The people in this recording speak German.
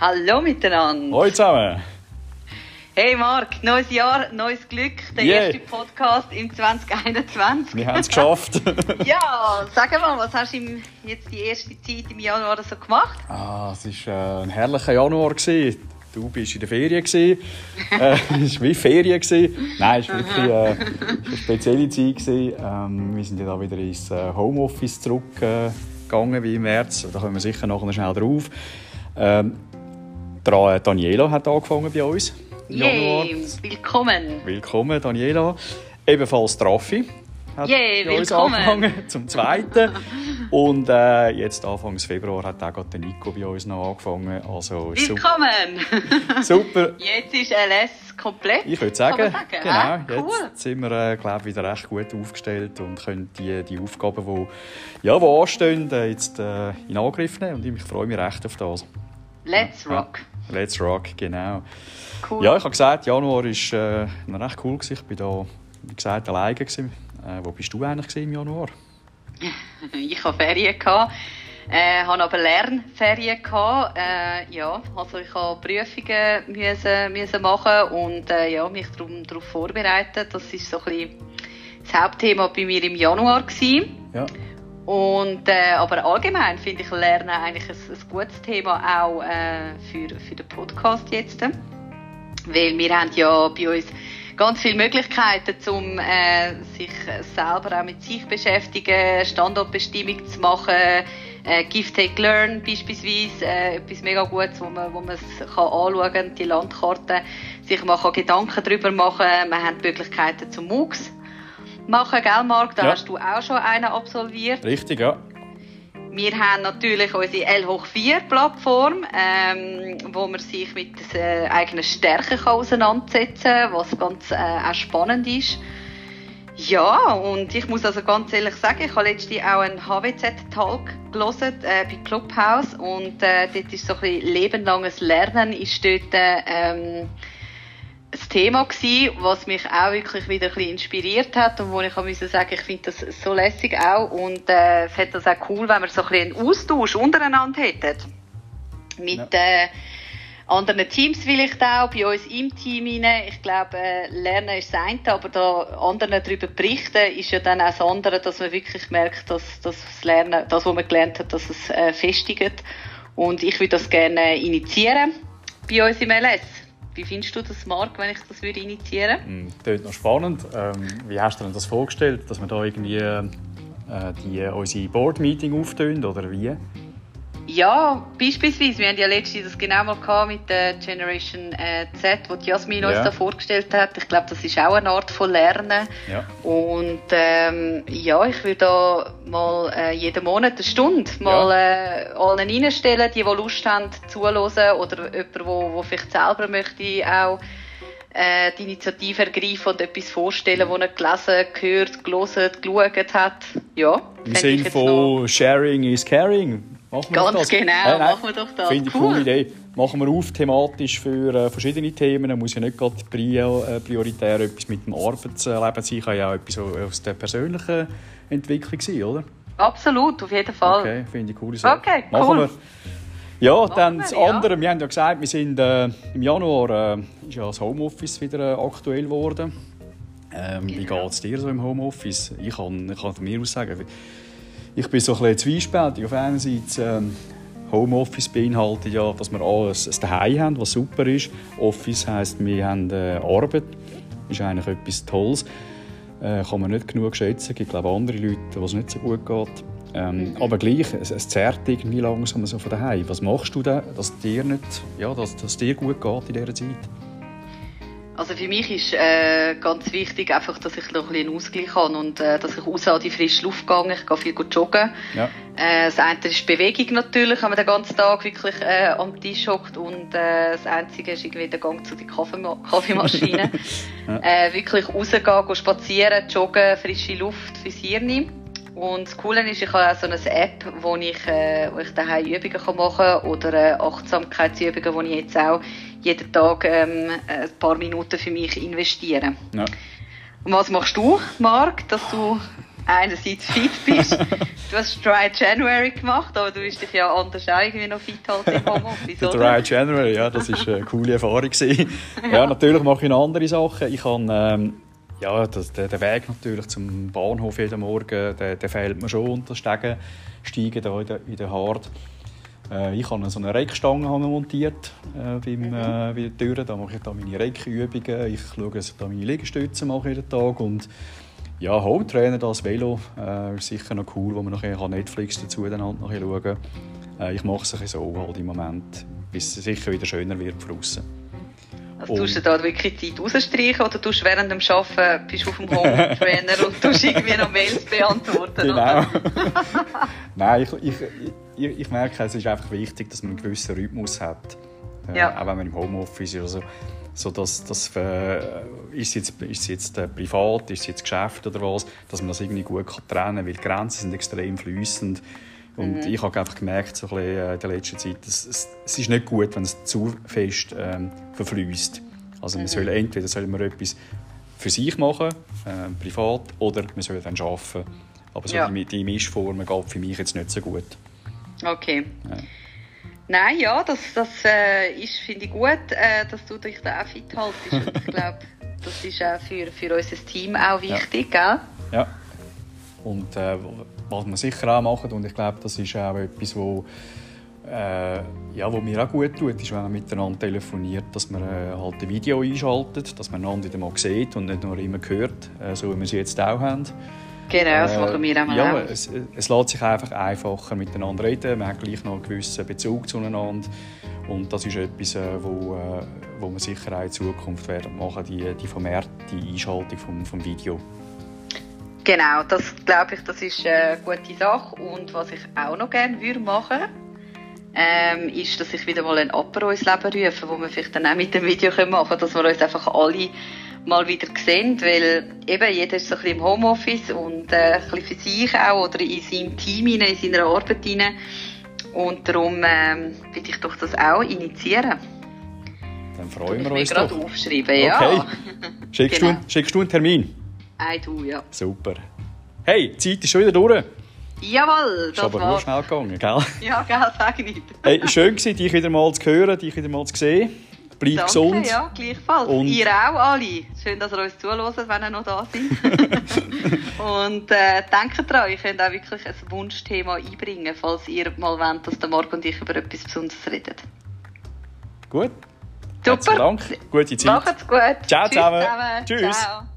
Hallo miteinander. Hallo zusammen. Hey Marc, neues Jahr, neues Glück. Der Yeah. erste Podcast im 2021. Wir haben es geschafft. Ja, sag mal, was hast du im, jetzt die erste Zeit im Januar so gemacht? ah, es war äh, ein herrlicher Januar. Gewesen. Du bist in der Ferien. Gewesen. äh, es war wie Ferien. Gewesen. Nein, es war wirklich äh, eine spezielle Zeit. Gewesen. Ähm, wir sind ja da wieder ins Homeoffice zurückgegangen, äh, wie im März. Da kommen wir sicher nachher schnell drauf. Ähm, Daniela hat angefangen bei uns. Januar. Yay, willkommen. Willkommen, Daniela. Ebenfalls Traffi hat Yay, bei uns willkommen. angefangen, zum Zweiten. Und äh, jetzt Anfang Februar hat auch gerade Nico bei uns noch angefangen. Also ist super. Willkommen. super. Jetzt ist LS komplett. Ich würde sagen, sagen, genau, ah, cool. jetzt sind wir äh, glaub, wieder recht gut aufgestellt und können die, die Aufgaben, die, ja, die anstehen, äh, jetzt äh, in Angriff nehmen. Und ich freue mich recht auf das. Let's Ja. Let's rock, genau. Cool. Ja, ich habe gesagt, Januar war äh, recht cool. Gewesen. Ich war da, wie gesagt, alleine. Gewesen. Äh, wo bist du eigentlich im Januar? Ich hatte Ferien, gehabt, äh, hatte aber Lernferien. Gehabt, äh, ja, also ich musste Prüfungen müssen, müssen machen und äh, ja, mich darum, darauf vorbereitet. Das war so ein bisschen das Hauptthema bei mir im Januar. Gewesen. Ja. Und, äh, aber allgemein finde ich Lernen eigentlich ein, ein gutes Thema auch äh, für, für den Podcast jetzt. Weil wir haben ja bei uns ganz viele Möglichkeiten, um äh, sich selber auch mit sich beschäftigen, Standortbestimmung zu machen, äh, Give, Take, Learn beispielsweise, äh, etwas mega Gutes, wo man, wo man es kann anschauen kann, die Landkarte, sich mal kann Gedanken darüber machen. Man hat die Möglichkeiten zum MOOCs machen, gell Marc? Da Ja. hast du auch schon einen absolviert. Richtig, ja. Wir haben natürlich unsere L hoch 4 Plattform, ähm, wo man sich mit äh, eigenen Stärken kann auseinandersetzen kann, was ganz äh, auch spannend ist. Ja, und ich muss also ganz ehrlich sagen, ich habe letztens auch einen HWZ-Talk gelesen äh, bei Clubhouse und äh, dort ist so ein bisschen lebenlanges Lernen ist dort äh, ähm, das Thema gewesen, was mich auch wirklich wieder ein bisschen inspiriert hat und wo ich auch müssen sagen, ich finde das so lässig auch und äh, fände das auch cool, wenn wir so ein bisschen einen Austausch untereinander hätten. Mit äh, anderen Teams vielleicht auch, bei uns im Team rein. Ich glaube, äh, Lernen ist das eine, aber da anderen darüber berichten ist ja dann auch das andere, dass man wirklich merkt, dass, dass das Lernen, das, was man gelernt hat, dass es äh, festigt. Und ich würde das gerne initiieren bei uns im LS. Wie findest du das, Marc, wenn ich das würde initiieren? Hm, Klingt noch spannend. Ähm, wie hast du dir das vorgestellt, dass wir da irgendwie äh, die, unsere Board-Meeting auftönen oder wie? Ja, beispielsweise, wir haben ja letztens das genau mal gehabt mit der Generation äh, Z, wo die Jasmin uns Ja. da vorgestellt hat. Ich glaube, das ist auch eine Art von Lernen. Ja. Und ähm, ja, ich würde da mal äh, jeden Monat eine Stunde mal äh, allen reinstellen, die, die Lust haben zuzuhören oder jemand, wo, wo vielleicht selber möchte auch äh, die Initiative ergreifen und etwas vorstellen, was er gelesen, gehört, gelesen, geschaut hat. Ja, Im Sinne von Sharing is Caring. Machen wir Ganz genau, Nein, nein. machen wir doch das. Finde ich Cool. eine coole Idee. Machen wir auf thematisch für äh, verschiedene Themen. Muss ja nicht gerade äh, prioritär etwas mit dem Arbeitsleben sein. Kann ja auch etwas aus der persönlichen Entwicklung sein, oder? Absolut, auf jeden Fall. Okay, finde ich coole Sache. Okay, Machen cool. wir. Ja, dann wir, das ja. andere. Wir haben ja gesagt, wir sind äh, im Januar äh, ist ja das Homeoffice wieder äh, aktuell geworden. Ähm, Wie Genau. geht es dir so im Homeoffice? Ich kann, ich kann von mir aus sagen, ich bin so ein bisschen zwiespältig. Auf einer Seite ähm, Homeoffice beinhaltet ja, dass wir alles ein Zuhause haben, was super ist. Office heisst, wir haben äh, Arbeit. Das ist eigentlich etwas Tolles. Äh, kann man nicht genug schätzen. Es gibt glaube andere Leute, denen es nicht so gut geht. Ähm, aber gleich, es, es zerrt irgendwie langsam so von daheim. Was machst du da, dass dir nicht, ja, dass, dass dir gut geht in dieser Zeit? Also für mich ist äh, ganz wichtig, einfach, dass ich noch ein bisschen Ausgleich habe und äh, dass ich raus an die frische Luft gehe. Ich gehe viel gut joggen. Ja. Äh, das eine ist Bewegung natürlich, wenn man den ganzen Tag wirklich äh, am Tisch hockt und äh, das Einzige ist irgendwie der Gang zu der Kaffeema Kaffeemaschine. äh, wirklich rausgehen, gehen spazieren, joggen, frische Luft fürs Hirn. Und das Coole ist, ich habe auch so eine App, wo ich, wo ich daheim Übungen machen kann oder Achtsamkeitsübungen, wo ich jetzt auch jeden Tag ähm, ein paar Minuten für mich investiere. Ja. Und was machst du, Marc, dass du einerseits fit bist. du hast Dry January gemacht, aber du bist dich ja anders auch irgendwie noch fit halt im Homeoffice, oder? Dry January, ja, das war eine coole Erfahrung. ja. ja, natürlich mache ich noch andere Sachen. Ich kann, ähm, ja, das, der, der, Weg natürlich zum Bahnhof jeden Morgen, der, der fehlt mir schon unter Steigen, Steigen da in der, in der Hard. Äh, ich habe so eine Reckstange montiert äh, beim, mhm. äh, bei der Tür. Da mache ich da meine Reckübungen. Ich schaue, dass ich da meine Liegestütze mache jeden Tag. Und ja, Hometrainer, das Velo, äh, ist sicher noch cool, wo man nachher Netflix dazu dann halt nachher schauen kann. Äh, ich mache es so halt im Moment, bis es sicher wieder schöner wird von außen. Also tust du da wirklich Zeit rausstreichen oder tust du während dem Arbeiten bist auf dem Home-Trainer und tust irgendwie noch Mails beantworten? Genau. Nein, ich, ich, ich, ich, merke, es ist einfach wichtig, dass man einen gewissen Rhythmus hat. Äh, ja. Auch wenn man im Homeoffice ist. Also, so dass, dass äh, ist es jetzt, ist es jetzt äh, privat, ist es jetzt Geschäft oder was, dass man das irgendwie gut kann trennen kann, weil die Grenzen sind extrem fließend. Und mhm. ich habe einfach gemerkt, so ein bisschen, äh, in der letzten Zeit, dass es, es ist nicht gut, wenn es zu fest ähm, verfließt. Also mhm. man soll entweder soll man etwas für sich machen, äh, privat, oder man soll dann arbeiten. Aber so ja. die, die Mischform geht für mich jetzt nicht so gut. Okay. Ja. Nein, ja, das, das äh, ist, finde ich gut, äh, dass du dich da auch fit haltest. Ich glaube, das ist auch für, für unser Team auch wichtig, ja. gell? Ja. Und äh, was wir sicher auch machen, und ich glaube, das ist auch etwas, wo, äh, ja, wo mir auch gut tut, ist, wenn man miteinander telefoniert, dass man äh, halt ein Video einschaltet, dass man einander wieder mal sieht und nicht nur immer hört, äh, so wie wir es jetzt auch haben. Genau, das äh, machen wir auch ja. Es, es lässt sich einfach einfacher miteinander reden. Man hat gleich noch einen gewissen Bezug zueinander. Und das ist etwas, äh, wo, äh, wo wir sicher auch in Zukunft werden machen, die, die vermehrte Einschaltung vom, vom Video. Genau, das glaube ich, das ist eine gute Sache. Und was ich auch noch gerne würde machen ähm, ist, dass ich wieder mal ein Apero ins Leben rufe, wo wir vielleicht dann auch mit dem Video machen können, dass wir uns einfach alle mal wieder sehen, weil eben jeder ist so ein bisschen im Homeoffice und äh, ein bisschen für sich auch oder in seinem Team, in seiner Arbeit rein. Und darum ähm, will ich doch das auch initiieren. Dann freuen wir uns doch. aufschreiben, ja. Okay. Schickst, genau. du, schickst du einen Termin? Ein du, ja. Super. Hey, die Zeit ist schon wieder durch. Jawohl, das ist aber nur schnell gegangen, gell? Ja, gell, sag ich nicht. hey, schön war, dich wieder mal zu hören, dich wieder mal zu sehen. Bleib Danke, gesund. ja, gleichfalls. Und ihr auch alle. Schön, dass ihr uns zuhört, wenn ihr noch da seid. und äh, denkt dran, ihr könnt auch wirklich ein Wunschthema einbringen, falls ihr mal wollt, dass der Marc und ich über etwas Besonderes reden. Gut. Super. Dank. Gute Zeit. Macht's gut. Ciao Tschüss zusammen. zusammen. Tschüss. Ciao.